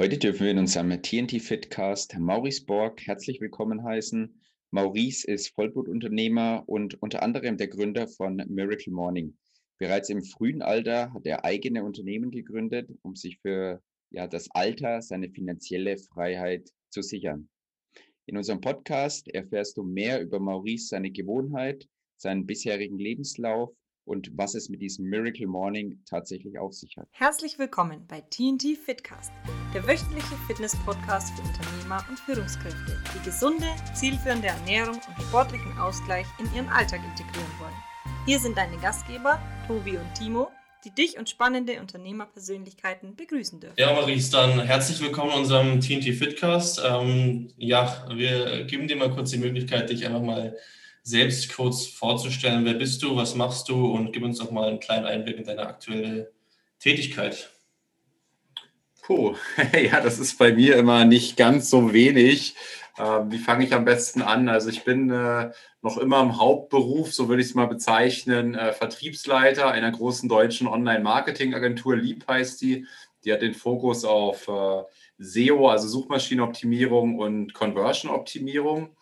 Heute dürfen wir in unserem TNT Fitcast Maurice Borg herzlich willkommen heißen. Maurice ist Vollblutunternehmer und unter anderem der Gründer von Miracle Morning. Bereits im frühen Alter hat er eigene Unternehmen gegründet, um sich für ja, das Alter seine finanzielle Freiheit zu sichern. In unserem Podcast erfährst du mehr über Maurice, seine Gewohnheit, seinen bisherigen Lebenslauf und was es mit diesem Miracle Morning tatsächlich auf sich hat. Herzlich willkommen bei TNT Fitcast, der wöchentliche Fitness-Podcast für Unternehmer und Führungskräfte, die gesunde, zielführende Ernährung und sportlichen Ausgleich in ihren Alltag integrieren wollen. Hier sind deine Gastgeber Tobi und Timo, die dich und spannende Unternehmerpersönlichkeiten begrüßen dürfen. Ja, Maurice, dann herzlich willkommen in unserem TNT Fitcast. Ähm, ja, wir geben dir mal kurz die Möglichkeit, dich einfach mal selbst kurz vorzustellen. Wer bist du, was machst du und gib uns doch mal einen kleinen Einblick in deine aktuelle Tätigkeit. Puh, ja, das ist bei mir immer nicht ganz so wenig. Ähm, wie fange ich am besten an? Also ich bin äh, noch immer im Hauptberuf, so würde ich es mal bezeichnen, äh, Vertriebsleiter einer großen deutschen Online-Marketing-Agentur, Leap heißt die. Die hat den Fokus auf äh, SEO, also Suchmaschinenoptimierung und Conversion-Optimierung.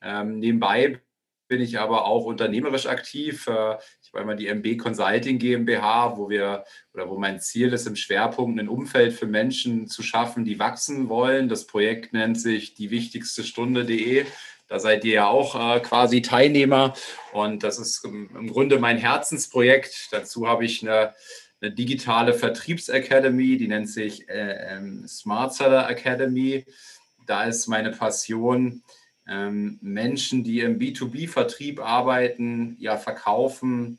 Ähm, nebenbei bin ich aber auch unternehmerisch aktiv. Äh, ich war immer die MB Consulting GmbH, wo wir oder wo mein Ziel ist, im Schwerpunkt ein Umfeld für Menschen zu schaffen, die wachsen wollen. Das Projekt nennt sich die wichtigste Stunde.de. Da seid ihr ja auch äh, quasi Teilnehmer und das ist im Grunde mein Herzensprojekt. Dazu habe ich eine, eine digitale Vertriebsacademy, die nennt sich äh, ähm, Smart Seller Academy. Da ist meine Passion, ähm, Menschen, die im B2B-Vertrieb arbeiten, ja verkaufen,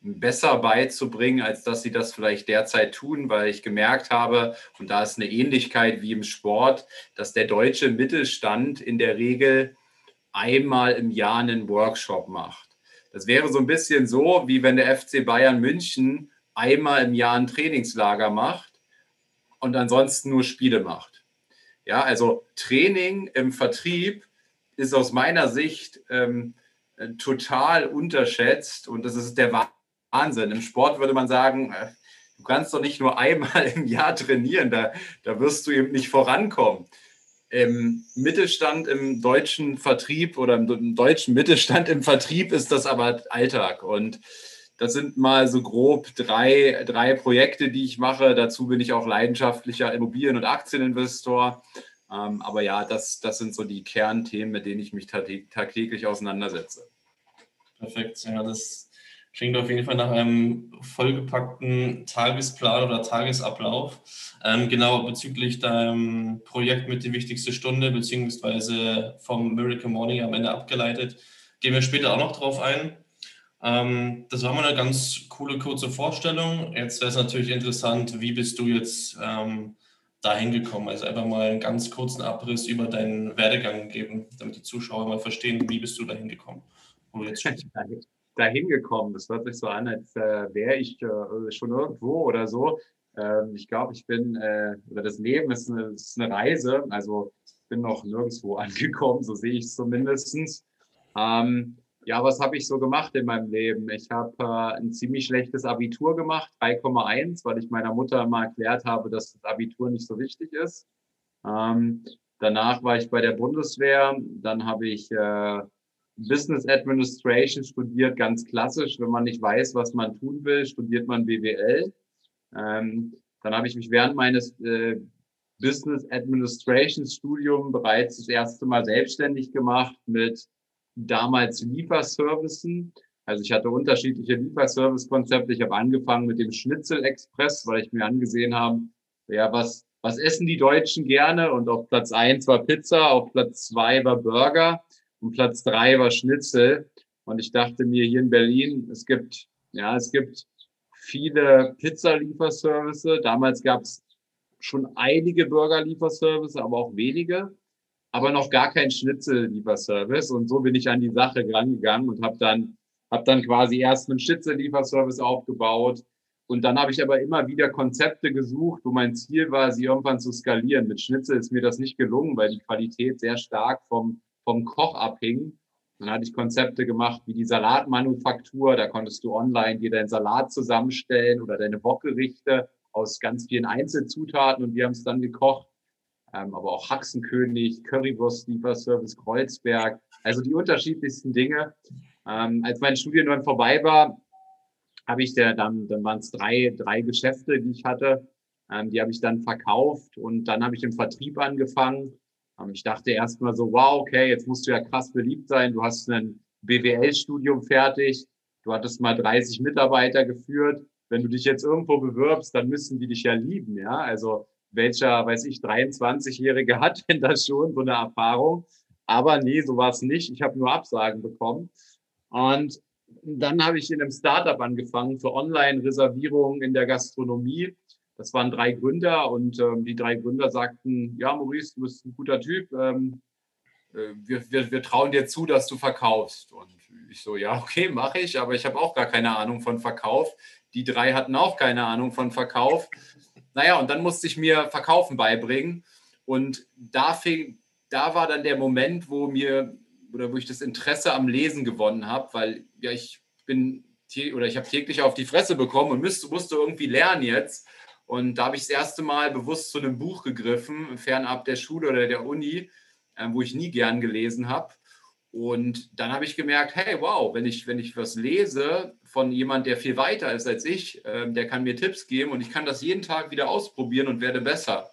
besser beizubringen, als dass sie das vielleicht derzeit tun, weil ich gemerkt habe, und da ist eine Ähnlichkeit wie im Sport, dass der deutsche Mittelstand in der Regel einmal im Jahr einen Workshop macht. Das wäre so ein bisschen so, wie wenn der FC Bayern München einmal im Jahr ein Trainingslager macht und ansonsten nur Spiele macht. Ja, also Training im Vertrieb ist aus meiner Sicht ähm, äh, total unterschätzt und das ist der Wahnsinn. Im Sport würde man sagen, äh, du kannst doch nicht nur einmal im Jahr trainieren, da, da wirst du eben nicht vorankommen. Im Mittelstand, im deutschen Vertrieb oder im deutschen Mittelstand im Vertrieb ist das aber Alltag. Und das sind mal so grob drei, drei Projekte, die ich mache. Dazu bin ich auch leidenschaftlicher Immobilien- und Aktieninvestor. Ähm, aber ja, das, das sind so die Kernthemen, mit denen ich mich tagtäglich auseinandersetze. Perfekt, ja, das klingt auf jeden Fall nach einem vollgepackten Tagesplan oder Tagesablauf. Ähm, genau bezüglich deinem Projekt mit die wichtigste Stunde, beziehungsweise vom Miracle Morning am Ende abgeleitet, gehen wir später auch noch drauf ein. Ähm, das war mal eine ganz coole kurze Vorstellung. Jetzt wäre es natürlich interessant, wie bist du jetzt ähm, dahin gekommen? Also einfach mal einen ganz kurzen Abriss über deinen Werdegang geben, damit die Zuschauer mal verstehen, wie bist du dahin gekommen, wo du jetzt dahin gekommen, das hört sich so an, als äh, wäre ich äh, schon irgendwo oder so. Ähm, ich glaube, ich bin, äh, oder das Leben ist eine, ist eine, Reise, also ich bin noch nirgendwo angekommen, so sehe ich es zumindest. Ähm, ja, was habe ich so gemacht in meinem Leben? Ich habe äh, ein ziemlich schlechtes Abitur gemacht, 3,1, weil ich meiner Mutter mal erklärt habe, dass das Abitur nicht so wichtig ist. Ähm, danach war ich bei der Bundeswehr, dann habe ich äh, Business Administration studiert, ganz klassisch. Wenn man nicht weiß, was man tun will, studiert man BWL. Ähm, dann habe ich mich während meines äh, Business Administration Studium bereits das erste Mal selbstständig gemacht mit damals Lieferservicen. Also ich hatte unterschiedliche Lieferservice-Konzepte. Ich habe angefangen mit dem Schnitzel Express, weil ich mir angesehen habe, ja, was, was essen die Deutschen gerne? Und auf Platz eins war Pizza, auf Platz zwei war Burger und Platz drei war Schnitzel. Und ich dachte mir hier in Berlin, es gibt, ja, es gibt viele Pizza-Lieferservice. Damals gab es schon einige Burger-Lieferservice, aber auch wenige aber noch gar kein Schnitzel-Lieferservice. Und so bin ich an die Sache rangegangen und habe dann, hab dann quasi erst einen Schnitzel-Lieferservice aufgebaut. Und dann habe ich aber immer wieder Konzepte gesucht, wo mein Ziel war, sie irgendwann zu skalieren. Mit Schnitzel ist mir das nicht gelungen, weil die Qualität sehr stark vom, vom Koch abhing. Dann hatte ich Konzepte gemacht wie die Salatmanufaktur. Da konntest du online dir deinen Salat zusammenstellen oder deine Wokgerichte aus ganz vielen Einzelzutaten und wir haben es dann gekocht. Ähm, aber auch Haxenkönig, Currywurst-Lieferservice Kreuzberg, also die unterschiedlichsten Dinge. Ähm, als mein Studium dann vorbei war, habe ich der, dann, dann waren es drei, drei Geschäfte, die ich hatte. Ähm, die habe ich dann verkauft und dann habe ich im Vertrieb angefangen. Ähm, ich dachte erst mal so, wow, okay, jetzt musst du ja krass beliebt sein. Du hast ein BWL-Studium fertig. Du hattest mal 30 Mitarbeiter geführt. Wenn du dich jetzt irgendwo bewirbst, dann müssen die dich ja lieben, ja. Also welcher, weiß ich, 23-Jährige hat denn das schon so eine Erfahrung? Aber nee, so war es nicht. Ich habe nur Absagen bekommen. Und dann habe ich in einem Startup angefangen für Online-Reservierungen in der Gastronomie. Das waren drei Gründer und ähm, die drei Gründer sagten, ja, Maurice, du bist ein guter Typ. Ähm, äh, wir, wir, wir trauen dir zu, dass du verkaufst. Und ich so, ja, okay, mache ich, aber ich habe auch gar keine Ahnung von Verkauf. Die drei hatten auch keine Ahnung von Verkauf. Naja, und dann musste ich mir Verkaufen beibringen. Und da, fing, da war dann der Moment, wo mir oder wo ich das Interesse am Lesen gewonnen habe, weil ja, ich bin oder ich habe täglich auf die Fresse bekommen und müsste, musste irgendwie lernen jetzt. Und da habe ich das erste Mal bewusst zu einem Buch gegriffen, fernab der Schule oder der Uni, äh, wo ich nie gern gelesen habe. Und dann habe ich gemerkt, hey, wow, wenn ich, wenn ich was lese von jemand, der viel weiter ist als ich, äh, der kann mir Tipps geben und ich kann das jeden Tag wieder ausprobieren und werde besser.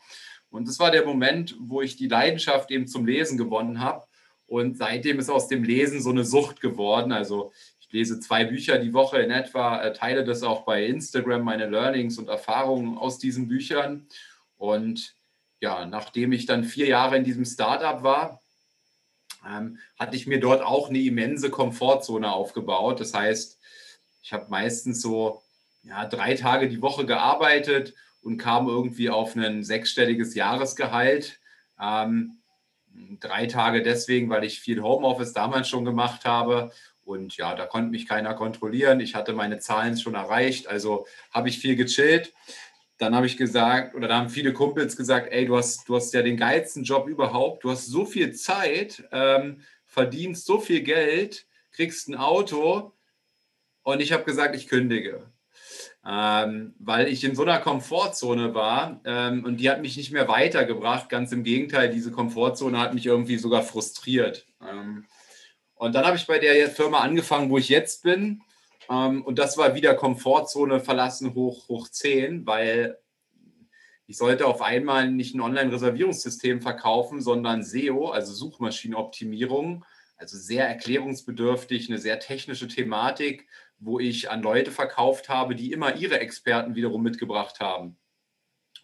Und das war der Moment, wo ich die Leidenschaft eben zum Lesen gewonnen habe. Und seitdem ist aus dem Lesen so eine Sucht geworden. Also ich lese zwei Bücher die Woche in etwa, äh, teile das auch bei Instagram, meine Learnings und Erfahrungen aus diesen Büchern. Und ja, nachdem ich dann vier Jahre in diesem Startup war, ähm, hatte ich mir dort auch eine immense Komfortzone aufgebaut. Das heißt, ich habe meistens so ja, drei Tage die Woche gearbeitet und kam irgendwie auf ein sechsstelliges Jahresgehalt. Ähm, drei Tage deswegen, weil ich viel Homeoffice damals schon gemacht habe. Und ja, da konnte mich keiner kontrollieren. Ich hatte meine Zahlen schon erreicht, also habe ich viel gechillt. Dann habe ich gesagt, oder da haben viele Kumpels gesagt, ey, du hast, du hast ja den geilsten Job überhaupt, du hast so viel Zeit, ähm, verdienst so viel Geld, kriegst ein Auto. Und ich habe gesagt, ich kündige ähm, weil ich in so einer Komfortzone war ähm, und die hat mich nicht mehr weitergebracht. Ganz im Gegenteil, diese Komfortzone hat mich irgendwie sogar frustriert. Ähm, und dann habe ich bei der Firma angefangen, wo ich jetzt bin. Ähm, und das war wieder Komfortzone verlassen hoch, hoch 10, weil ich sollte auf einmal nicht ein Online-Reservierungssystem verkaufen, sondern SEO, also Suchmaschinenoptimierung, also sehr erklärungsbedürftig, eine sehr technische Thematik wo ich an Leute verkauft habe, die immer ihre Experten wiederum mitgebracht haben.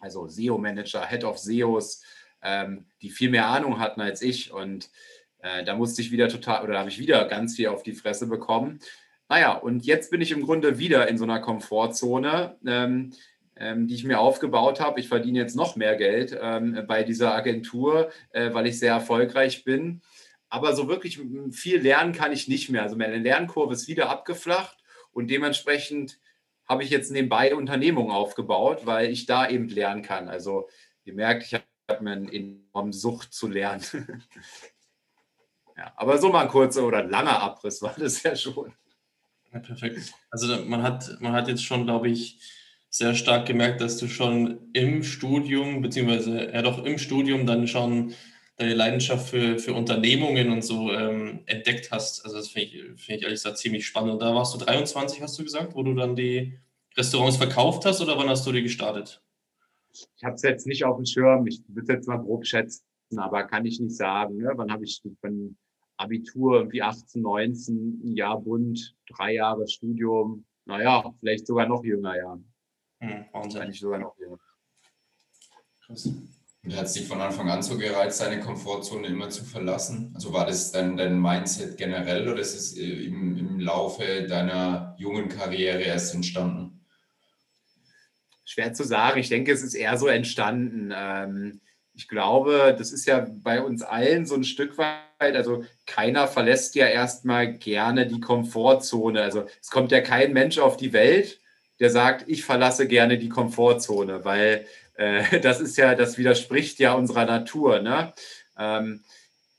Also SEO-Manager, Head of SEOs, ähm, die viel mehr Ahnung hatten als ich. Und äh, da musste ich wieder total, oder habe ich wieder ganz viel auf die Fresse bekommen. Naja, und jetzt bin ich im Grunde wieder in so einer Komfortzone, ähm, ähm, die ich mir aufgebaut habe. Ich verdiene jetzt noch mehr Geld ähm, bei dieser Agentur, äh, weil ich sehr erfolgreich bin. Aber so wirklich viel lernen kann ich nicht mehr. Also meine Lernkurve ist wieder abgeflacht. Und dementsprechend habe ich jetzt nebenbei Unternehmungen aufgebaut, weil ich da eben lernen kann. Also ihr merkt, ich habe mir eine enorme Sucht zu lernen. ja, aber so mal ein kurzer oder langer Abriss war das ja schon. Ja, perfekt. Also man hat, man hat jetzt schon, glaube ich, sehr stark gemerkt, dass du schon im Studium, beziehungsweise ja doch im Studium dann schon deine Leidenschaft für, für Unternehmungen und so ähm, entdeckt hast. Also das finde ich, find ich ehrlich gesagt ziemlich spannend. Und da warst du 23, hast du gesagt, wo du dann die Restaurants verkauft hast oder wann hast du die gestartet? Ich habe es jetzt nicht auf dem Schirm. Ich würde jetzt mal grob schätzen, aber kann ich nicht sagen. Ne? Wann habe ich von Abitur irgendwie 18, 19, ein Jahr Bund, drei Jahre Studium. Naja, vielleicht sogar noch jünger, ja. Hm, Wahnsinn. Eigentlich sogar noch jünger. Krass. Hat es dich von Anfang an so gereizt, deine Komfortzone immer zu verlassen? Also war das dann dein Mindset generell oder ist es äh, im, im Laufe deiner jungen Karriere erst entstanden? Schwer zu sagen. Ich denke, es ist eher so entstanden. Ähm, ich glaube, das ist ja bei uns allen so ein Stück weit, also keiner verlässt ja erstmal gerne die Komfortzone. Also es kommt ja kein Mensch auf die Welt, der sagt, ich verlasse gerne die Komfortzone, weil äh, das ist ja, das widerspricht ja unserer Natur. Ne? Ähm,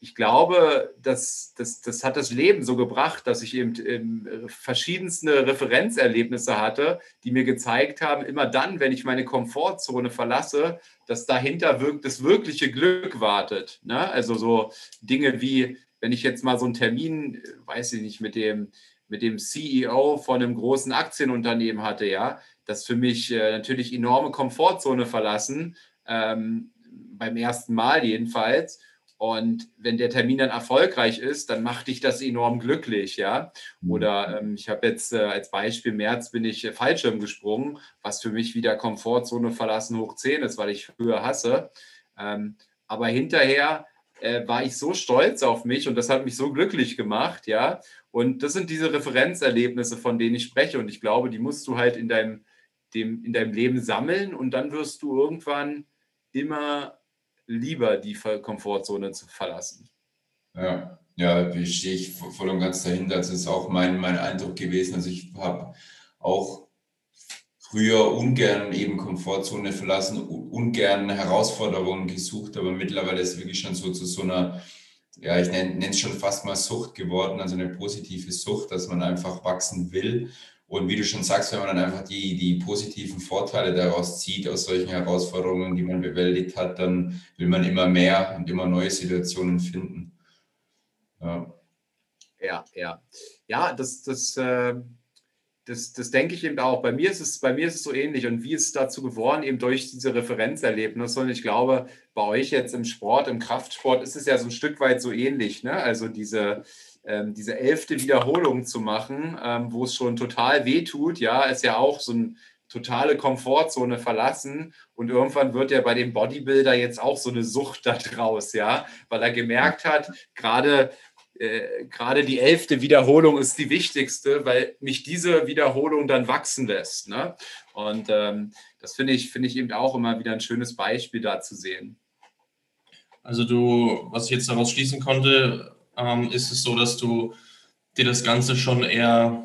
ich glaube, das, das, das hat das Leben so gebracht, dass ich eben, eben verschiedenste Referenzerlebnisse hatte, die mir gezeigt haben, immer dann, wenn ich meine Komfortzone verlasse, dass dahinter wirkt, das wirkliche Glück wartet. Ne? Also so Dinge wie, wenn ich jetzt mal so einen Termin, weiß ich nicht, mit dem, mit dem CEO von einem großen Aktienunternehmen hatte, ja, das für mich äh, natürlich enorme Komfortzone verlassen, ähm, beim ersten Mal jedenfalls. Und wenn der Termin dann erfolgreich ist, dann macht dich das enorm glücklich, ja. Mhm. Oder ähm, ich habe jetzt äh, als Beispiel März bin ich äh, Fallschirm gesprungen, was für mich wieder Komfortzone verlassen hoch 10 ist, weil ich früher hasse. Ähm, aber hinterher äh, war ich so stolz auf mich und das hat mich so glücklich gemacht, ja. Und das sind diese Referenzerlebnisse, von denen ich spreche. Und ich glaube, die musst du halt in deinem, dem, in deinem Leben sammeln und dann wirst du irgendwann immer lieber die Komfortzone zu verlassen. Ja, ja, stehe ich voll und ganz dahinter. Das ist auch mein, mein Eindruck gewesen. Also ich habe auch früher ungern eben Komfortzone verlassen, ungern Herausforderungen gesucht, aber mittlerweile ist es wirklich schon so zu so einer, ja, ich nenne es schon fast mal Sucht geworden, also eine positive Sucht, dass man einfach wachsen will und wie du schon sagst, wenn man dann einfach die, die positiven Vorteile daraus zieht, aus solchen Herausforderungen, die man bewältigt hat, dann will man immer mehr und immer neue Situationen finden. Ja, ja. Ja, ja das, das, äh, das, das denke ich eben auch. Bei mir, ist es, bei mir ist es so ähnlich. Und wie ist es dazu geworden? Eben durch diese Referenzerlebnisse. Und ich glaube, bei euch jetzt im Sport, im Kraftsport, ist es ja so ein Stück weit so ähnlich. Ne? Also diese ähm, diese elfte Wiederholung zu machen, ähm, wo es schon total weh tut, ja, ist ja auch so eine totale Komfortzone verlassen und irgendwann wird ja bei dem Bodybuilder jetzt auch so eine Sucht da draus, ja, weil er gemerkt hat, gerade äh, gerade die elfte Wiederholung ist die wichtigste, weil mich diese Wiederholung dann wachsen lässt. Ne? Und ähm, das finde ich, finde ich eben auch immer wieder ein schönes Beispiel da zu sehen. Also du, was ich jetzt daraus schließen konnte, ähm, ist es so, dass du dir das Ganze schon eher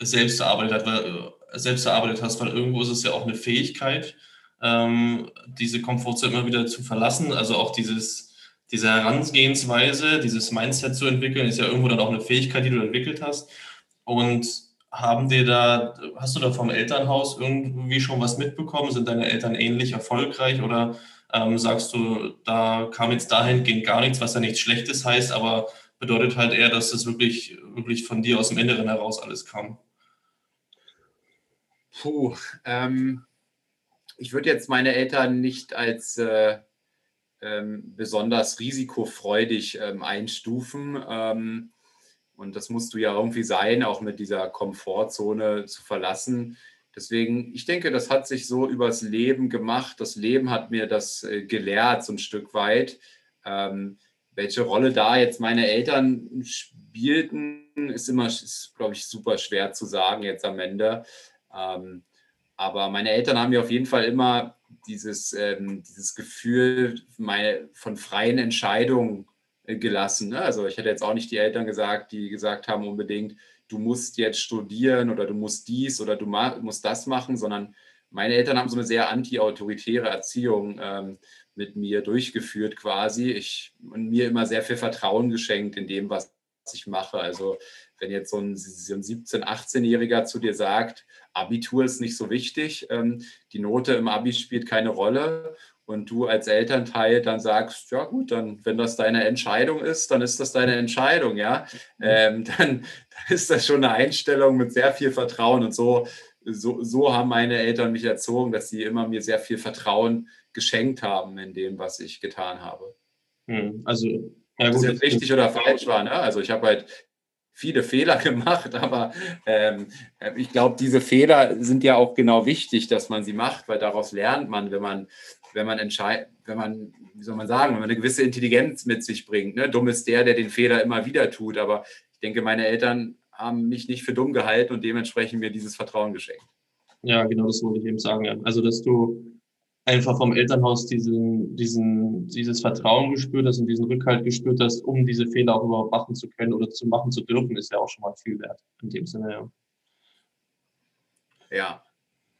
selbst erarbeitet, weil, äh, selbst erarbeitet hast, weil irgendwo ist es ja auch eine Fähigkeit, ähm, diese Komfortzone immer wieder zu verlassen. Also auch dieses, diese Herangehensweise, dieses Mindset zu entwickeln, ist ja irgendwo dann auch eine Fähigkeit, die du entwickelt hast. Und haben dir da, hast du da vom Elternhaus irgendwie schon was mitbekommen? Sind deine Eltern ähnlich erfolgreich oder ähm, sagst du, da kam jetzt dahingehend gar nichts, was ja nichts Schlechtes heißt, aber bedeutet halt eher, dass das wirklich, wirklich von dir aus dem Inneren heraus alles kam. Puh, ähm, ich würde jetzt meine Eltern nicht als äh, ähm, besonders risikofreudig ähm, einstufen. Ähm, und das musst du ja irgendwie sein, auch mit dieser Komfortzone zu verlassen. Deswegen, ich denke, das hat sich so übers Leben gemacht. Das Leben hat mir das äh, gelehrt, so ein Stück weit. Ähm, welche Rolle da jetzt meine Eltern spielten, ist immer, glaube ich, super schwer zu sagen jetzt am Ende. Ähm, aber meine Eltern haben mir auf jeden Fall immer dieses, ähm, dieses Gefühl meine, von freien Entscheidungen äh, gelassen. Ne? Also ich hätte jetzt auch nicht die Eltern gesagt, die gesagt haben unbedingt, du musst jetzt studieren oder du musst dies oder du musst das machen, sondern meine Eltern haben so eine sehr anti-autoritäre Erziehung ähm, mit mir durchgeführt quasi. Ich und mir immer sehr viel Vertrauen geschenkt in dem, was ich mache. Also wenn jetzt so ein, so ein 17-, 18-Jähriger zu dir sagt, Abitur ist nicht so wichtig, ähm, die Note im Abi spielt keine Rolle und du als Elternteil dann sagst, ja gut, dann wenn das deine Entscheidung ist, dann ist das deine Entscheidung, ja, mhm. ähm, dann, dann ist das schon eine Einstellung mit sehr viel Vertrauen und so, so, so haben meine Eltern mich erzogen, dass sie immer mir sehr viel Vertrauen geschenkt haben in dem, was ich getan habe. Hm, also, ja, gut, jetzt richtig oder falsch war. Ne? Also ich habe halt viele Fehler gemacht, aber ähm, ich glaube, diese Fehler sind ja auch genau wichtig, dass man sie macht, weil daraus lernt man, wenn man, wenn man entscheidet, wenn man, wie soll man sagen, wenn man eine gewisse Intelligenz mit sich bringt. Ne? Dumm ist der, der den Fehler immer wieder tut, aber ich denke, meine Eltern haben mich nicht für dumm gehalten und dementsprechend mir dieses Vertrauen geschenkt. Ja, genau das wollte ich eben sagen. Ja. Also, dass du einfach vom Elternhaus diesen, diesen, dieses Vertrauen gespürt hast und diesen Rückhalt gespürt hast, um diese Fehler auch überhaupt machen zu können oder zu machen zu dürfen, ist ja auch schon mal viel wert in dem Sinne, ja. Ja,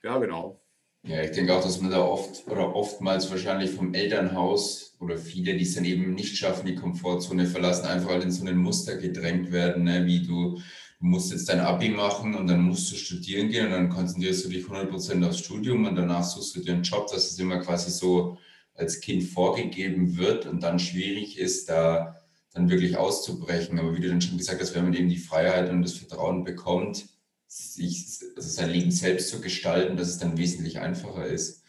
ja, genau. Ja, ich denke auch, dass man da oft oder oftmals wahrscheinlich vom Elternhaus oder viele, die es dann eben nicht schaffen, die Komfortzone verlassen, einfach halt in so ein Muster gedrängt werden, ne? wie du, du musst jetzt dein Abi machen und dann musst du studieren gehen und dann konzentrierst du dich 100% aufs Studium und danach suchst du dir einen Job, dass es immer quasi so als Kind vorgegeben wird und dann schwierig ist, da dann wirklich auszubrechen. Aber wie du dann schon gesagt hast, wenn man eben die Freiheit und das Vertrauen bekommt, sich, also sein Leben selbst zu gestalten, dass es dann wesentlich einfacher ist.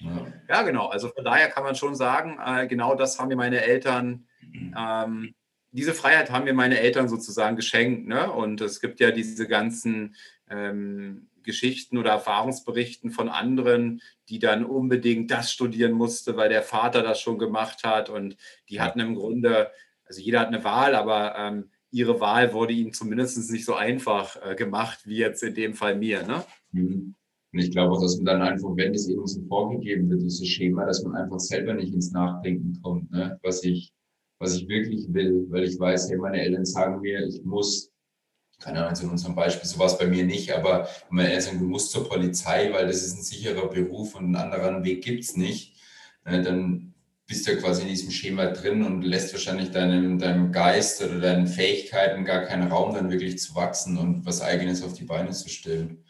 Ja. ja, genau. Also von daher kann man schon sagen, äh, genau das haben mir meine Eltern, ähm, diese Freiheit haben mir meine Eltern sozusagen geschenkt. Ne? Und es gibt ja diese ganzen ähm, Geschichten oder Erfahrungsberichten von anderen, die dann unbedingt das studieren musste, weil der Vater das schon gemacht hat. Und die hatten im Grunde, also jeder hat eine Wahl, aber ähm, ihre Wahl wurde ihnen zumindest nicht so einfach äh, gemacht, wie jetzt in dem Fall mir. Ne? Mhm. Und ich glaube auch, dass man dann einfach, wenn es eben so vorgegeben wird, dieses Schema, dass man einfach selber nicht ins Nachdenken kommt, ne? was, ich, was ich wirklich will, weil ich weiß, hey, meine Eltern sagen mir, ich muss keine Ahnung, in unserem Beispiel, so war es bei mir nicht, aber wenn man eher sagt, du musst zur Polizei, weil das ist ein sicherer Beruf und einen anderen Weg gibt es nicht, äh, dann bist du ja quasi in diesem Schema drin und lässt wahrscheinlich deinem, deinem Geist oder deinen Fähigkeiten gar keinen Raum, dann wirklich zu wachsen und was Eigenes auf die Beine zu stellen.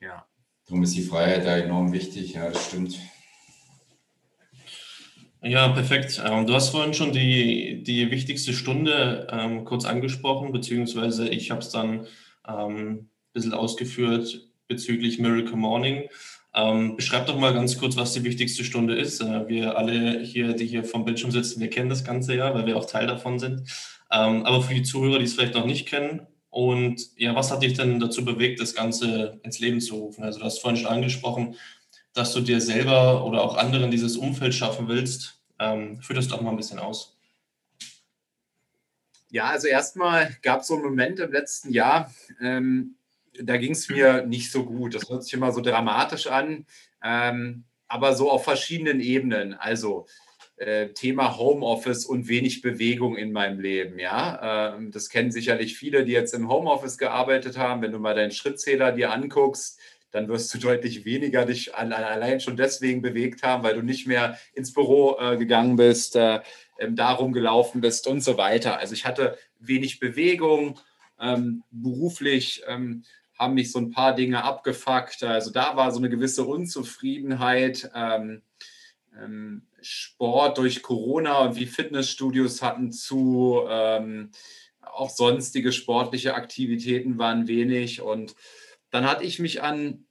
Ja. Darum ist die Freiheit da enorm wichtig, ja, das stimmt. Ja, perfekt. Ähm, du hast vorhin schon die, die wichtigste Stunde ähm, kurz angesprochen, beziehungsweise ich habe es dann ähm, ein bisschen ausgeführt bezüglich Miracle Morning. Ähm, beschreib doch mal ganz kurz, was die wichtigste Stunde ist. Äh, wir alle hier, die hier vom Bildschirm sitzen, wir kennen das Ganze ja, weil wir auch Teil davon sind. Ähm, aber für die Zuhörer, die es vielleicht noch nicht kennen, und ja, was hat dich denn dazu bewegt, das Ganze ins Leben zu rufen? Also du hast vorhin schon angesprochen, dass du dir selber oder auch anderen dieses Umfeld schaffen willst. Ähm, führ das doch mal ein bisschen aus. Ja, also erstmal gab es so einen Moment im letzten Jahr, ähm, da ging es mir nicht so gut. Das hört sich immer so dramatisch an, ähm, aber so auf verschiedenen Ebenen. Also äh, Thema Homeoffice und wenig Bewegung in meinem Leben. Ja, ähm, das kennen sicherlich viele, die jetzt im Homeoffice gearbeitet haben. Wenn du mal deinen Schrittzähler dir anguckst, dann wirst du deutlich weniger dich allein schon deswegen bewegt haben, weil du nicht mehr ins Büro äh, gegangen bist, äh, ähm, darum gelaufen bist und so weiter. Also ich hatte wenig Bewegung, ähm, beruflich ähm, haben mich so ein paar Dinge abgefuckt. Also da war so eine gewisse Unzufriedenheit. Ähm, ähm, Sport durch Corona und wie Fitnessstudios hatten zu, ähm, auch sonstige sportliche Aktivitäten waren wenig und dann hatte ich mich an,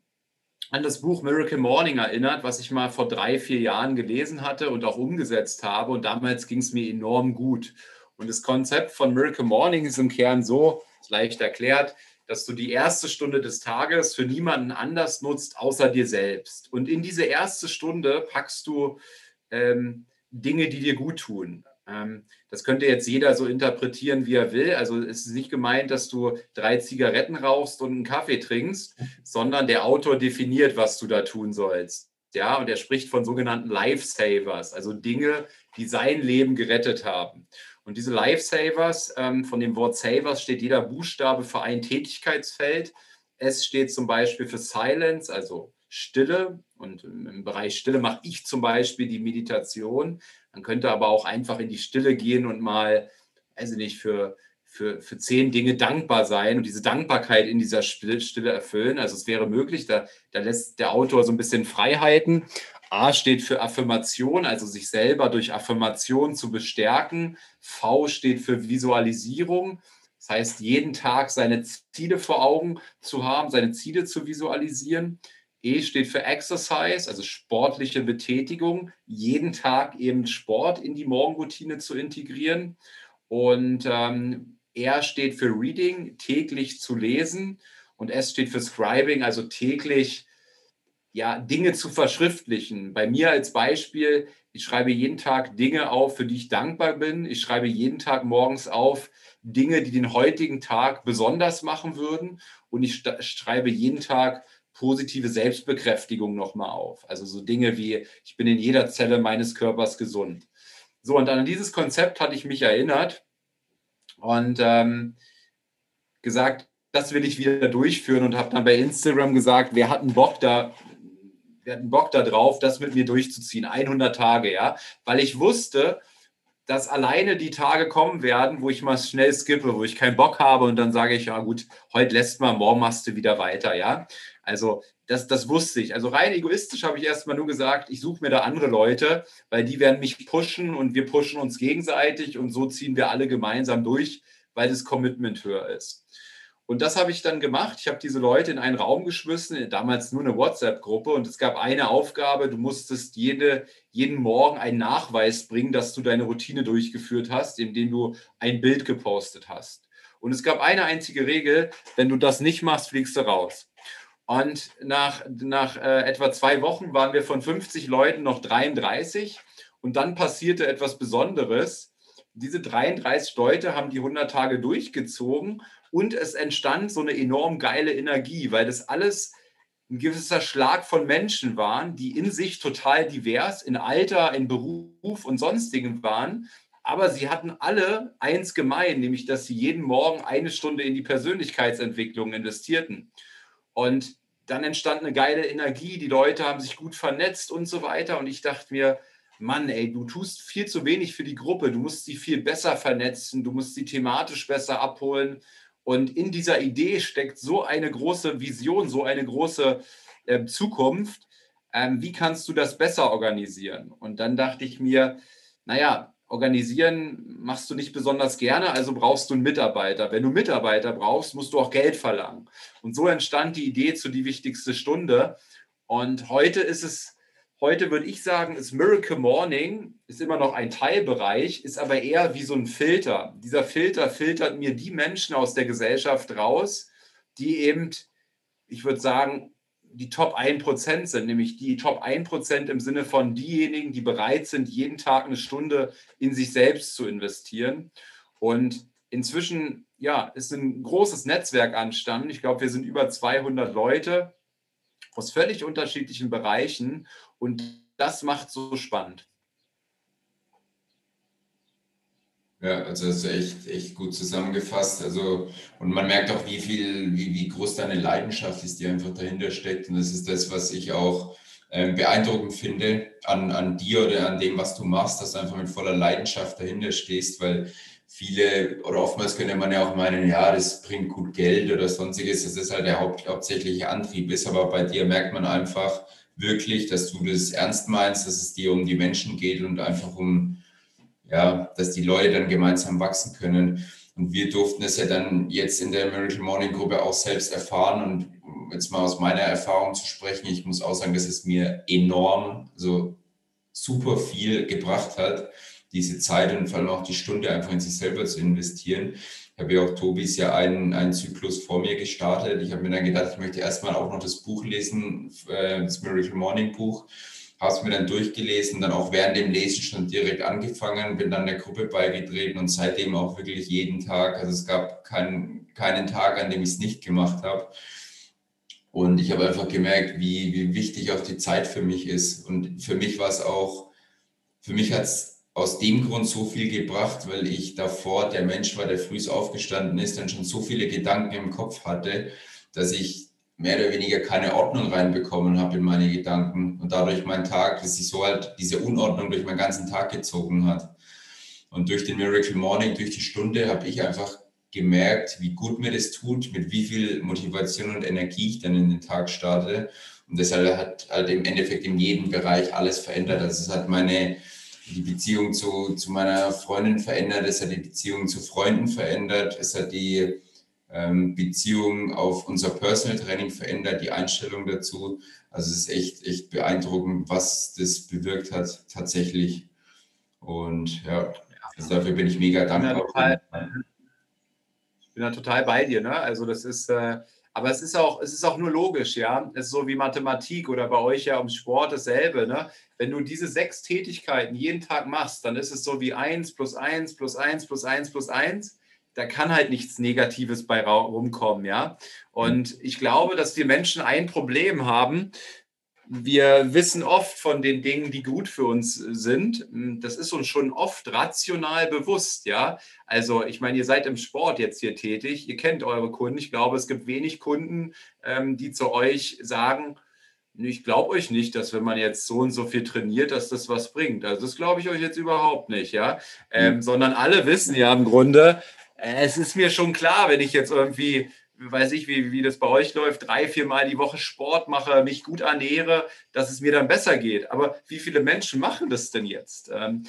an das Buch Miracle Morning erinnert, was ich mal vor drei, vier Jahren gelesen hatte und auch umgesetzt habe. Und damals ging es mir enorm gut. Und das Konzept von Miracle Morning ist im Kern so, leicht erklärt, dass du die erste Stunde des Tages für niemanden anders nutzt, außer dir selbst. Und in diese erste Stunde packst du ähm, Dinge, die dir gut tun. Ähm, das könnte jetzt jeder so interpretieren, wie er will. Also es ist nicht gemeint, dass du drei Zigaretten rauchst und einen Kaffee trinkst, sondern der Autor definiert, was du da tun sollst. Ja, und er spricht von sogenannten Lifesavers, also Dinge, die sein Leben gerettet haben. Und diese Lifesavers, ähm, von dem Wort Savers steht jeder Buchstabe für ein Tätigkeitsfeld. S steht zum Beispiel für Silence, also Stille. Und im Bereich Stille mache ich zum Beispiel die Meditation. Man könnte aber auch einfach in die Stille gehen und mal, also nicht, für, für, für zehn Dinge dankbar sein und diese Dankbarkeit in dieser Stille erfüllen. Also es wäre möglich, da, da lässt der Autor so ein bisschen Freiheiten. A steht für Affirmation, also sich selber durch Affirmation zu bestärken. V steht für Visualisierung. Das heißt, jeden Tag seine Ziele vor Augen zu haben, seine Ziele zu visualisieren. E steht für Exercise, also sportliche Betätigung, jeden Tag eben Sport in die Morgenroutine zu integrieren. Und ähm, R steht für Reading, täglich zu lesen. Und S steht für Scribing, also täglich ja, Dinge zu verschriftlichen. Bei mir als Beispiel, ich schreibe jeden Tag Dinge auf, für die ich dankbar bin. Ich schreibe jeden Tag morgens auf Dinge, die den heutigen Tag besonders machen würden. Und ich schreibe jeden Tag positive Selbstbekräftigung nochmal auf. Also so Dinge wie, ich bin in jeder Zelle meines Körpers gesund. So, und an dieses Konzept hatte ich mich erinnert und ähm, gesagt, das will ich wieder durchführen und habe dann bei Instagram gesagt, wer hat einen Bock da, wer hat einen Bock da drauf, das mit mir durchzuziehen, 100 Tage, ja, weil ich wusste, dass alleine die Tage kommen werden, wo ich mal schnell skippe, wo ich keinen Bock habe und dann sage ich, ja gut, heute lässt mal, morgen machst du wieder weiter, ja. Also das, das wusste ich. Also rein egoistisch habe ich erstmal nur gesagt, ich suche mir da andere Leute, weil die werden mich pushen und wir pushen uns gegenseitig und so ziehen wir alle gemeinsam durch, weil das Commitment höher ist. Und das habe ich dann gemacht. Ich habe diese Leute in einen Raum geschmissen, damals nur eine WhatsApp-Gruppe und es gab eine Aufgabe, du musstest jede, jeden Morgen einen Nachweis bringen, dass du deine Routine durchgeführt hast, indem du ein Bild gepostet hast. Und es gab eine einzige Regel, wenn du das nicht machst, fliegst du raus. Und nach, nach äh, etwa zwei Wochen waren wir von 50 Leuten noch 33. Und dann passierte etwas Besonderes. Diese 33 Leute haben die 100 Tage durchgezogen und es entstand so eine enorm geile Energie, weil das alles ein gewisser Schlag von Menschen waren, die in sich total divers, in Alter, in Beruf und sonstigen waren. Aber sie hatten alle eins gemein, nämlich dass sie jeden Morgen eine Stunde in die Persönlichkeitsentwicklung investierten. Und dann entstand eine geile Energie, die Leute haben sich gut vernetzt und so weiter. Und ich dachte mir, Mann, ey, du tust viel zu wenig für die Gruppe, du musst sie viel besser vernetzen, du musst sie thematisch besser abholen. Und in dieser Idee steckt so eine große Vision, so eine große äh, Zukunft. Ähm, wie kannst du das besser organisieren? Und dann dachte ich mir, naja, organisieren machst du nicht besonders gerne, also brauchst du einen Mitarbeiter. Wenn du Mitarbeiter brauchst, musst du auch Geld verlangen. Und so entstand die Idee zu die wichtigste Stunde. Und heute ist es, heute würde ich sagen, ist Miracle Morning, ist immer noch ein Teilbereich, ist aber eher wie so ein Filter. Dieser Filter filtert mir die Menschen aus der Gesellschaft raus, die eben, ich würde sagen, die Top 1% sind, nämlich die Top 1% im Sinne von diejenigen, die bereit sind, jeden Tag eine Stunde in sich selbst zu investieren. Und inzwischen ja, ist ein großes Netzwerk anstanden. Ich glaube, wir sind über 200 Leute aus völlig unterschiedlichen Bereichen und das macht so spannend. Ja, also das ist echt, echt gut zusammengefasst. Also, und man merkt auch, wie viel, wie, wie groß deine Leidenschaft ist, die einfach dahinter steckt. Und das ist das, was ich auch äh, beeindruckend finde an, an dir oder an dem, was du machst, dass du einfach mit voller Leidenschaft dahinter stehst, weil viele oder oftmals könnte man ja auch meinen, ja, das bringt gut Geld oder sonstiges. Das ist halt der Haupt, hauptsächliche Antrieb ist. Aber bei dir merkt man einfach wirklich, dass du das ernst meinst, dass es dir um die Menschen geht und einfach um ja, dass die Leute dann gemeinsam wachsen können. Und wir durften es ja dann jetzt in der Miracle Morning Gruppe auch selbst erfahren. Und jetzt mal aus meiner Erfahrung zu sprechen, ich muss auch sagen, dass es mir enorm, so super viel gebracht hat, diese Zeit und vor allem auch die Stunde einfach in sich selber zu investieren. Ich habe ja auch Tobis ja einen, einen Zyklus vor mir gestartet. Ich habe mir dann gedacht, ich möchte erstmal auch noch das Buch lesen, äh, das Miracle Morning Buch habe es mir dann durchgelesen, dann auch während dem Lesen schon direkt angefangen, bin dann der Gruppe beigetreten und seitdem auch wirklich jeden Tag. Also es gab keinen, keinen Tag, an dem ich es nicht gemacht habe. Und ich habe einfach gemerkt, wie, wie wichtig auch die Zeit für mich ist. Und für mich war es auch, für mich hat es aus dem Grund so viel gebracht, weil ich davor der Mensch war, der früh aufgestanden ist, dann schon so viele Gedanken im Kopf hatte, dass ich mehr oder weniger keine Ordnung reinbekommen habe in meine Gedanken und dadurch mein Tag, dass sich so halt diese Unordnung durch meinen ganzen Tag gezogen hat. Und durch den Miracle Morning, durch die Stunde habe ich einfach gemerkt, wie gut mir das tut, mit wie viel Motivation und Energie ich dann in den Tag starte. Und deshalb hat halt im Endeffekt in jedem Bereich alles verändert. Also es hat meine die Beziehung zu, zu meiner Freundin verändert, es hat die Beziehung zu Freunden verändert, es hat die Beziehung auf unser Personal Training verändert, die Einstellung dazu. Also es ist echt, echt beeindruckend, was das bewirkt hat tatsächlich. Und ja, also dafür bin ich mega dankbar. Ich bin da total bei dir, ne? Also das ist, äh, aber es ist auch, es ist auch nur logisch, ja. Es ist so wie Mathematik oder bei euch ja im Sport dasselbe, ne? Wenn du diese sechs Tätigkeiten jeden Tag machst, dann ist es so wie 1 plus 1 plus 1 plus 1 plus 1 da kann halt nichts Negatives bei rumkommen, ja. Und ich glaube, dass die Menschen ein Problem haben, wir wissen oft von den Dingen, die gut für uns sind. Das ist uns schon oft rational bewusst, ja. Also ich meine, ihr seid im Sport jetzt hier tätig, ihr kennt eure Kunden. Ich glaube, es gibt wenig Kunden, ähm, die zu euch sagen, ich glaube euch nicht, dass wenn man jetzt so und so viel trainiert, dass das was bringt. Also das glaube ich euch jetzt überhaupt nicht, ja. Ähm, mhm. Sondern alle wissen ja im Grunde, äh, es ist mir schon klar, wenn ich jetzt irgendwie weiß ich, wie, wie das bei euch läuft, drei, vier Mal die Woche Sport mache, mich gut ernähre, dass es mir dann besser geht. Aber wie viele Menschen machen das denn jetzt? Ähm,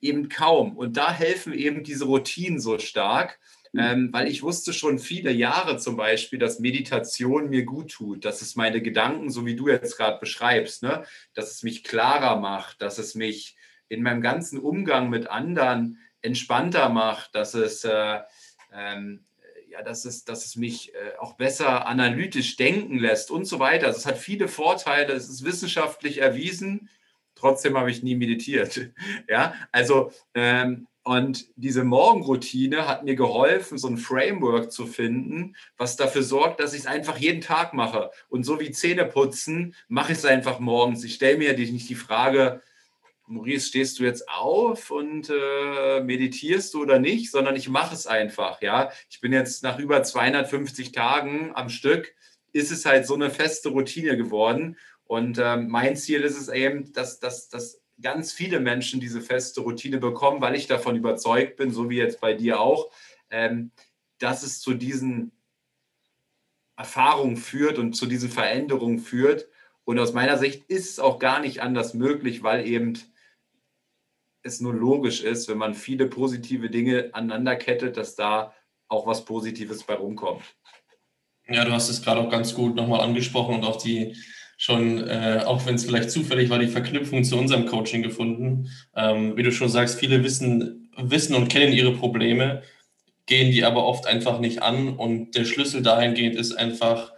eben kaum. Und da helfen eben diese Routinen so stark, mhm. ähm, weil ich wusste schon viele Jahre zum Beispiel, dass Meditation mir gut tut, dass es meine Gedanken, so wie du jetzt gerade beschreibst, ne, dass es mich klarer macht, dass es mich in meinem ganzen Umgang mit anderen entspannter macht, dass es äh, ähm, ja, dass es, dass es mich äh, auch besser analytisch denken lässt und so weiter. Also es hat viele Vorteile, es ist wissenschaftlich erwiesen. Trotzdem habe ich nie meditiert. ja, also ähm, und diese Morgenroutine hat mir geholfen, so ein Framework zu finden, was dafür sorgt, dass ich es einfach jeden Tag mache. Und so wie Zähne putzen, mache ich es einfach morgens. Ich stelle mir nicht die Frage, Maurice, stehst du jetzt auf und äh, meditierst du oder nicht, sondern ich mache es einfach. Ja, ich bin jetzt nach über 250 Tagen am Stück, ist es halt so eine feste Routine geworden. Und äh, mein Ziel ist es eben, dass, dass, dass ganz viele Menschen diese feste Routine bekommen, weil ich davon überzeugt bin, so wie jetzt bei dir auch, ähm, dass es zu diesen Erfahrungen führt und zu diesen Veränderungen führt. Und aus meiner Sicht ist es auch gar nicht anders möglich, weil eben es nur logisch ist, wenn man viele positive Dinge aneinander kettet, dass da auch was Positives bei rumkommt. Ja, du hast es gerade auch ganz gut nochmal angesprochen und auch die schon, äh, auch wenn es vielleicht zufällig war, die Verknüpfung zu unserem Coaching gefunden. Ähm, wie du schon sagst, viele wissen, wissen und kennen ihre Probleme, gehen die aber oft einfach nicht an und der Schlüssel dahingehend ist einfach,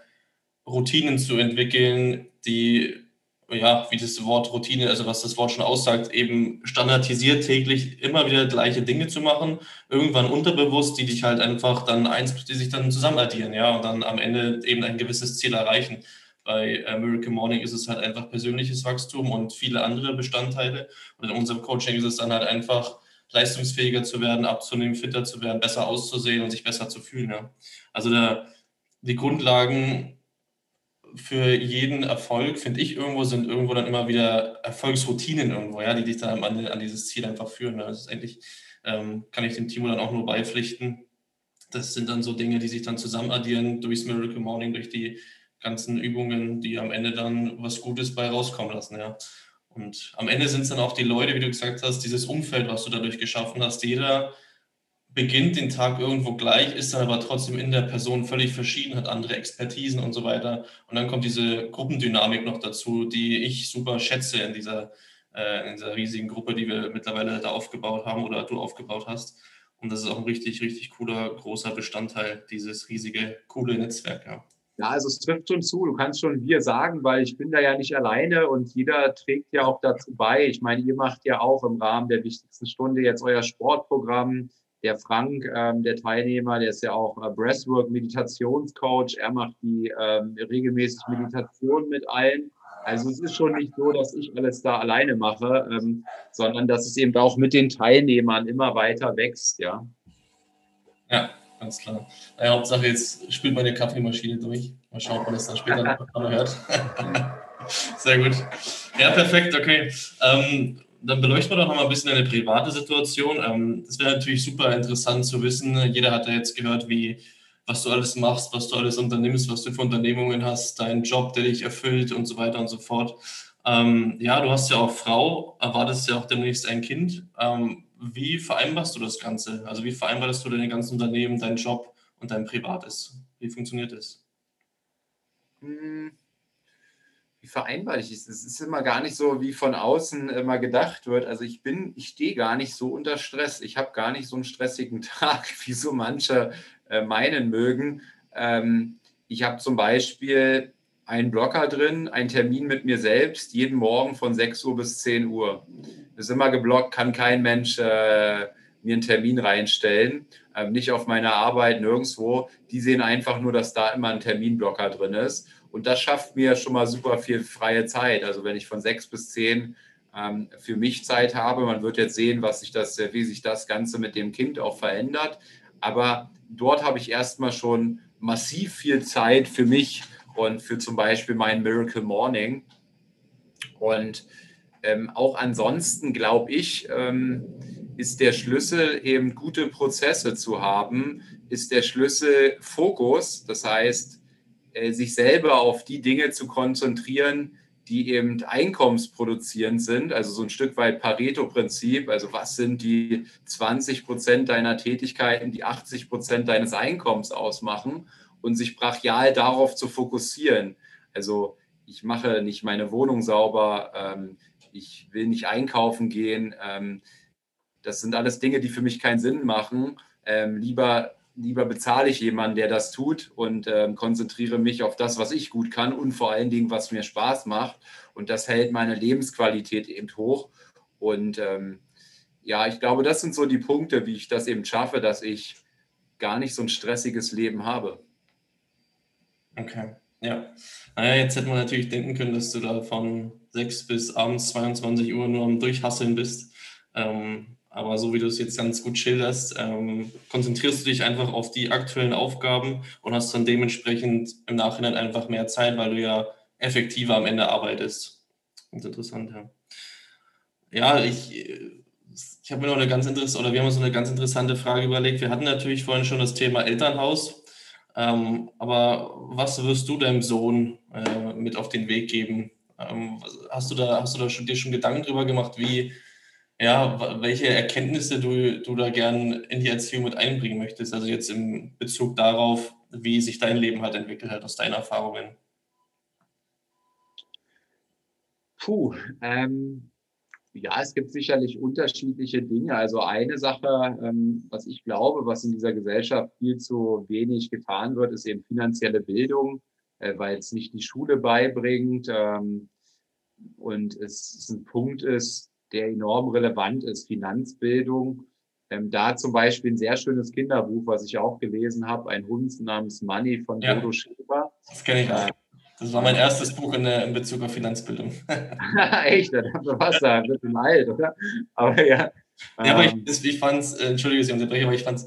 Routinen zu entwickeln, die ja, wie das Wort Routine, also was das Wort schon aussagt, eben standardisiert täglich immer wieder gleiche Dinge zu machen, irgendwann unterbewusst, die dich halt einfach dann eins, die sich dann zusammenaddieren, ja, und dann am Ende eben ein gewisses Ziel erreichen. Bei Miracle Morning ist es halt einfach persönliches Wachstum und viele andere Bestandteile. Und in unserem Coaching ist es dann halt einfach, leistungsfähiger zu werden, abzunehmen, fitter zu werden, besser auszusehen und sich besser zu fühlen. Ja. Also der, die Grundlagen für jeden Erfolg, finde ich, irgendwo sind irgendwo dann immer wieder Erfolgsroutinen irgendwo, ja, die dich dann an, an dieses Ziel einfach führen. Ne? Das ist eigentlich, ähm, kann ich dem Timo dann auch nur beipflichten. Das sind dann so Dinge, die sich dann zusammen addieren durchs Miracle Morning, durch die ganzen Übungen, die am Ende dann was Gutes bei rauskommen lassen, ja. Und am Ende sind es dann auch die Leute, wie du gesagt hast, dieses Umfeld, was du dadurch geschaffen hast. Jeder beginnt den Tag irgendwo gleich, ist dann aber trotzdem in der Person völlig verschieden, hat andere Expertisen und so weiter. Und dann kommt diese Gruppendynamik noch dazu, die ich super schätze in dieser, äh, in dieser riesigen Gruppe, die wir mittlerweile da aufgebaut haben oder du aufgebaut hast. Und das ist auch ein richtig, richtig cooler, großer Bestandteil dieses riesige, coole Netzwerk. Ja. Ja, also es trifft schon zu. Du kannst schon wir sagen, weil ich bin da ja nicht alleine und jeder trägt ja auch dazu bei. Ich meine, ihr macht ja auch im Rahmen der wichtigsten Stunde jetzt euer Sportprogramm der Frank, ähm, der Teilnehmer, der ist ja auch äh, Breathwork Meditationscoach. Er macht die ähm, regelmäßig Meditation mit allen. Also es ist schon nicht so, dass ich alles da alleine mache, ähm, sondern dass es eben auch mit den Teilnehmern immer weiter wächst, ja. Ja, ganz klar. Naja, Hauptsache jetzt spielt meine Kaffeemaschine durch. Mal schauen, ob man das dann später noch hört. Sehr gut. Ja, perfekt, okay. Ähm, dann beleuchten wir doch noch mal ein bisschen eine private Situation. Ähm, das wäre natürlich super interessant zu wissen. Jeder hat ja jetzt gehört, wie, was du alles machst, was du alles unternimmst, was du für Unternehmungen hast, deinen Job, der dich erfüllt und so weiter und so fort. Ähm, ja, du hast ja auch Frau, erwartest ja auch demnächst ein Kind. Ähm, wie vereinbarst du das Ganze? Also wie vereinbarst du deine ganzen Unternehmen, deinen Job und dein Privates? Wie funktioniert das? Hm wie vereinbare ich es? Es ist immer gar nicht so, wie von außen immer gedacht wird. Also ich bin, ich stehe gar nicht so unter Stress. Ich habe gar nicht so einen stressigen Tag, wie so manche äh, meinen mögen. Ähm, ich habe zum Beispiel einen Blocker drin, einen Termin mit mir selbst, jeden Morgen von 6 Uhr bis 10 Uhr. Ist immer geblockt, kann kein Mensch äh, mir einen Termin reinstellen. Ähm, nicht auf meiner Arbeit, nirgendwo. Die sehen einfach nur, dass da immer ein Terminblocker drin ist. Und das schafft mir schon mal super viel freie Zeit. Also wenn ich von sechs bis zehn ähm, für mich Zeit habe, man wird jetzt sehen, was sich das, wie sich das Ganze mit dem Kind auch verändert. Aber dort habe ich erstmal schon massiv viel Zeit für mich und für zum Beispiel mein Miracle Morning. Und ähm, auch ansonsten glaube ich, ähm, ist der Schlüssel eben gute Prozesse zu haben, ist der Schlüssel Fokus, das heißt, sich selber auf die Dinge zu konzentrieren, die eben einkommensproduzierend sind, also so ein Stück weit Pareto-Prinzip, also was sind die 20 Prozent deiner Tätigkeiten, die 80 Prozent deines Einkommens ausmachen und sich brachial darauf zu fokussieren. Also ich mache nicht meine Wohnung sauber, ähm, ich will nicht einkaufen gehen. Ähm, das sind alles Dinge, die für mich keinen Sinn machen. Ähm, lieber, lieber bezahle ich jemanden, der das tut und ähm, konzentriere mich auf das, was ich gut kann und vor allen Dingen, was mir Spaß macht. Und das hält meine Lebensqualität eben hoch. Und ähm, ja, ich glaube, das sind so die Punkte, wie ich das eben schaffe, dass ich gar nicht so ein stressiges Leben habe. Okay, ja. Naja, jetzt hätte man natürlich denken können, dass du da von 6 bis abends 22 Uhr nur am Durchhasseln bist. Ähm, aber so wie du es jetzt ganz gut schilderst, ähm, konzentrierst du dich einfach auf die aktuellen Aufgaben und hast dann dementsprechend im Nachhinein einfach mehr Zeit, weil du ja effektiver am Ende arbeitest. Ganz interessant, ja. Ja, ich, ich habe mir noch eine ganz interessante, oder wir haben uns eine ganz interessante Frage überlegt. Wir hatten natürlich vorhin schon das Thema Elternhaus. Ähm, aber was wirst du deinem Sohn äh, mit auf den Weg geben? Ähm, hast du da, hast du da schon, dir schon Gedanken drüber gemacht, wie, ja, welche Erkenntnisse du, du da gern in die Erziehung mit einbringen möchtest? Also jetzt im Bezug darauf, wie sich dein Leben halt entwickelt hat aus deinen Erfahrungen. Puh, ähm, ja, es gibt sicherlich unterschiedliche Dinge. Also eine Sache, ähm, was ich glaube, was in dieser Gesellschaft viel zu wenig getan wird, ist eben finanzielle Bildung, äh, weil es nicht die Schule beibringt ähm, und es ein Punkt ist, der enorm relevant ist, Finanzbildung. Ähm, da zum Beispiel ein sehr schönes Kinderbuch, was ich auch gelesen habe, ein Hund namens Money von ja, Bodo Schäfer. Das kenne ich auch. Das war mein erstes Buch in, der, in Bezug auf Finanzbildung. Echt? Da warst du ein bisschen alt, oder? Aber ja. Ja, aber ich, ähm, ich fand es, äh, entschuldige, ich unterbreche, aber ich fand es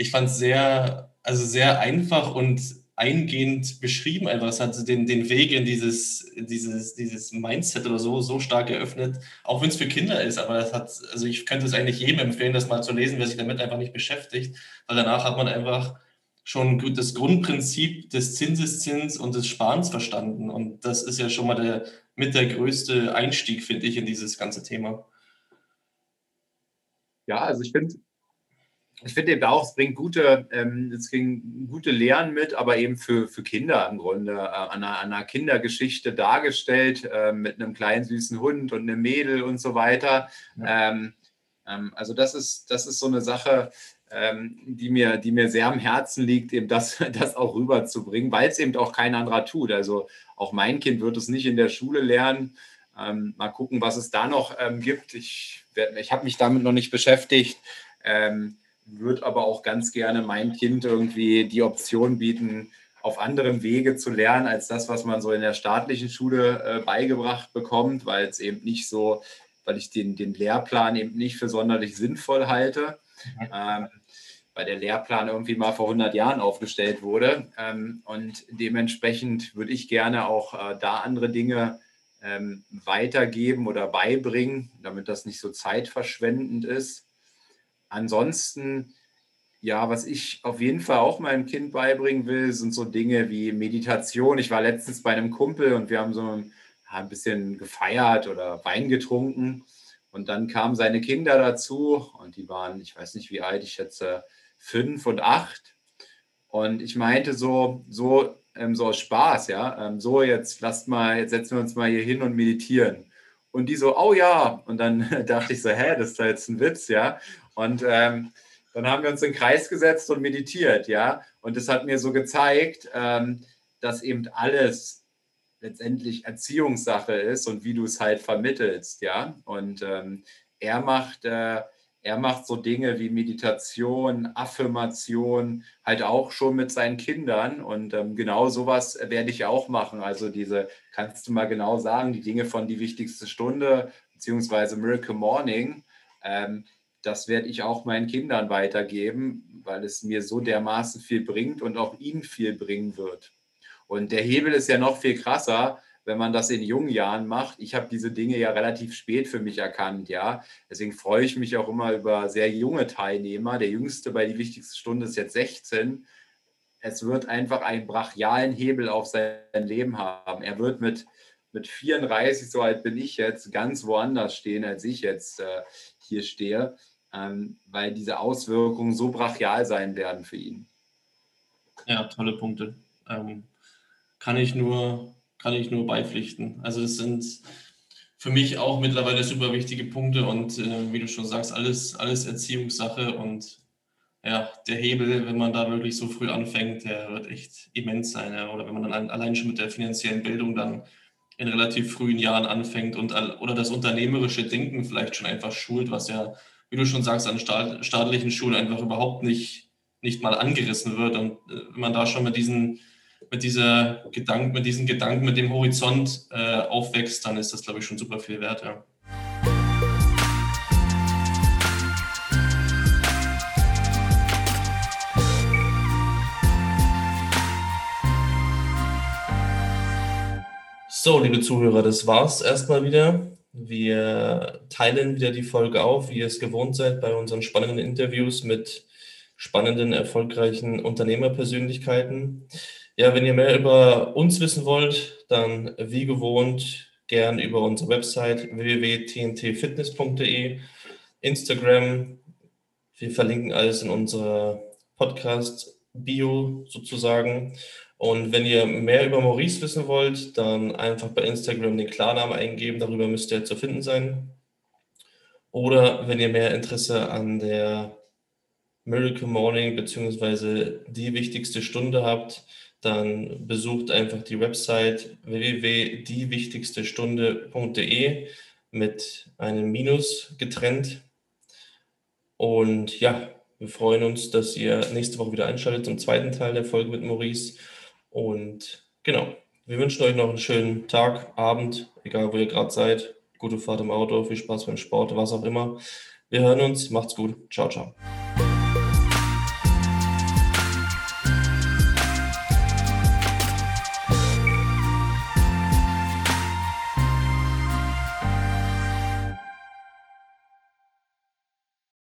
ich fand's sehr, also sehr einfach und eingehend beschrieben. Einfach, es hat den, den Weg in dieses, dieses, dieses Mindset oder so so stark eröffnet, auch wenn es für Kinder ist. Aber das hat, also ich könnte es eigentlich jedem empfehlen, das mal zu lesen, wer sich damit einfach nicht beschäftigt, weil danach hat man einfach schon das Grundprinzip des Zinseszins und des Sparens verstanden. Und das ist ja schon mal der, mit der größte Einstieg, finde ich, in dieses ganze Thema. Ja, also ich finde, ich finde eben auch, es bringt gute, ähm, es bringt gute Lehren mit, aber eben für, für Kinder im Grunde, äh, an, einer, an, einer, Kindergeschichte dargestellt, äh, mit einem kleinen süßen Hund und einem Mädel und so weiter. Ja. Ähm, ähm, also das ist, das ist so eine Sache, ähm, die, mir, die mir sehr am Herzen liegt, eben das, das auch rüberzubringen, weil es eben auch kein anderer tut. Also auch mein Kind wird es nicht in der Schule lernen. Ähm, mal gucken, was es da noch ähm, gibt. Ich, ich habe mich damit noch nicht beschäftigt, würde aber auch ganz gerne meinem Kind irgendwie die Option bieten, auf anderem Wege zu lernen, als das, was man so in der staatlichen Schule äh, beigebracht bekommt, weil es eben nicht so, weil ich den, den Lehrplan eben nicht für sonderlich sinnvoll halte. Mhm. Ähm, weil der Lehrplan irgendwie mal vor 100 Jahren aufgestellt wurde. Ähm, und dementsprechend würde ich gerne auch äh, da andere Dinge ähm, weitergeben oder beibringen, damit das nicht so zeitverschwendend ist. Ansonsten, ja, was ich auf jeden Fall auch meinem Kind beibringen will, sind so Dinge wie Meditation. Ich war letztens bei einem Kumpel und wir haben so ein, ein bisschen gefeiert oder Wein getrunken. Und dann kamen seine Kinder dazu und die waren, ich weiß nicht wie alt, ich schätze fünf und acht. Und ich meinte so, so, ähm, so aus Spaß, ja, ähm, so jetzt lasst mal, jetzt setzen wir uns mal hier hin und meditieren. Und die so, oh ja. Und dann dachte ich so, hä, das ist da jetzt ein Witz, ja. Und ähm, dann haben wir uns in den Kreis gesetzt und meditiert, ja. Und das hat mir so gezeigt, ähm, dass eben alles letztendlich Erziehungssache ist und wie du es halt vermittelst, ja. Und ähm, er macht äh, er macht so Dinge wie Meditation, Affirmation, halt auch schon mit seinen Kindern. Und ähm, genau sowas werde ich auch machen. Also diese, kannst du mal genau sagen, die Dinge von die wichtigste Stunde, beziehungsweise Miracle Morning, ähm, das werde ich auch meinen Kindern weitergeben, weil es mir so dermaßen viel bringt und auch ihnen viel bringen wird. Und der Hebel ist ja noch viel krasser wenn man das in jungen Jahren macht. Ich habe diese Dinge ja relativ spät für mich erkannt, ja. Deswegen freue ich mich auch immer über sehr junge Teilnehmer. Der jüngste bei die wichtigste Stunde ist jetzt 16. Es wird einfach einen brachialen Hebel auf sein Leben haben. Er wird mit, mit 34, so alt bin ich jetzt, ganz woanders stehen, als ich jetzt äh, hier stehe, ähm, weil diese Auswirkungen so brachial sein werden für ihn. Ja, tolle Punkte. Ähm, kann ich nur kann ich nur beipflichten. Also das sind für mich auch mittlerweile super wichtige Punkte und äh, wie du schon sagst, alles, alles Erziehungssache und ja, der Hebel, wenn man da wirklich so früh anfängt, der wird echt immens sein. Ja. Oder wenn man dann allein schon mit der finanziellen Bildung dann in relativ frühen Jahren anfängt und oder das unternehmerische Denken vielleicht schon einfach schult, was ja, wie du schon sagst, an staatlichen Schulen einfach überhaupt nicht, nicht mal angerissen wird. Und äh, wenn man da schon mit diesen mit dieser Gedanken, mit diesen Gedanken, mit dem Horizont äh, aufwächst, dann ist das, glaube ich, schon super viel wert. Ja. So, liebe Zuhörer, das war's erstmal wieder. Wir teilen wieder die Folge auf, wie ihr es gewohnt seid, bei unseren spannenden Interviews mit spannenden, erfolgreichen Unternehmerpersönlichkeiten. Ja, wenn ihr mehr über uns wissen wollt, dann wie gewohnt gern über unsere Website www.tntfitness.de, Instagram. Wir verlinken alles in unserer Podcast-Bio sozusagen. Und wenn ihr mehr über Maurice wissen wollt, dann einfach bei Instagram den Klarnamen eingeben, darüber müsst ihr zu finden sein. Oder wenn ihr mehr Interesse an der Miracle Morning bzw. die wichtigste Stunde habt, dann besucht einfach die Website www.diewichtigstestunde.de mit einem Minus getrennt. Und ja, wir freuen uns, dass ihr nächste Woche wieder einschaltet zum zweiten Teil der Folge mit Maurice. Und genau, wir wünschen euch noch einen schönen Tag, Abend, egal wo ihr gerade seid. Gute Fahrt im Auto, viel Spaß beim Sport, was auch immer. Wir hören uns, macht's gut. Ciao, ciao.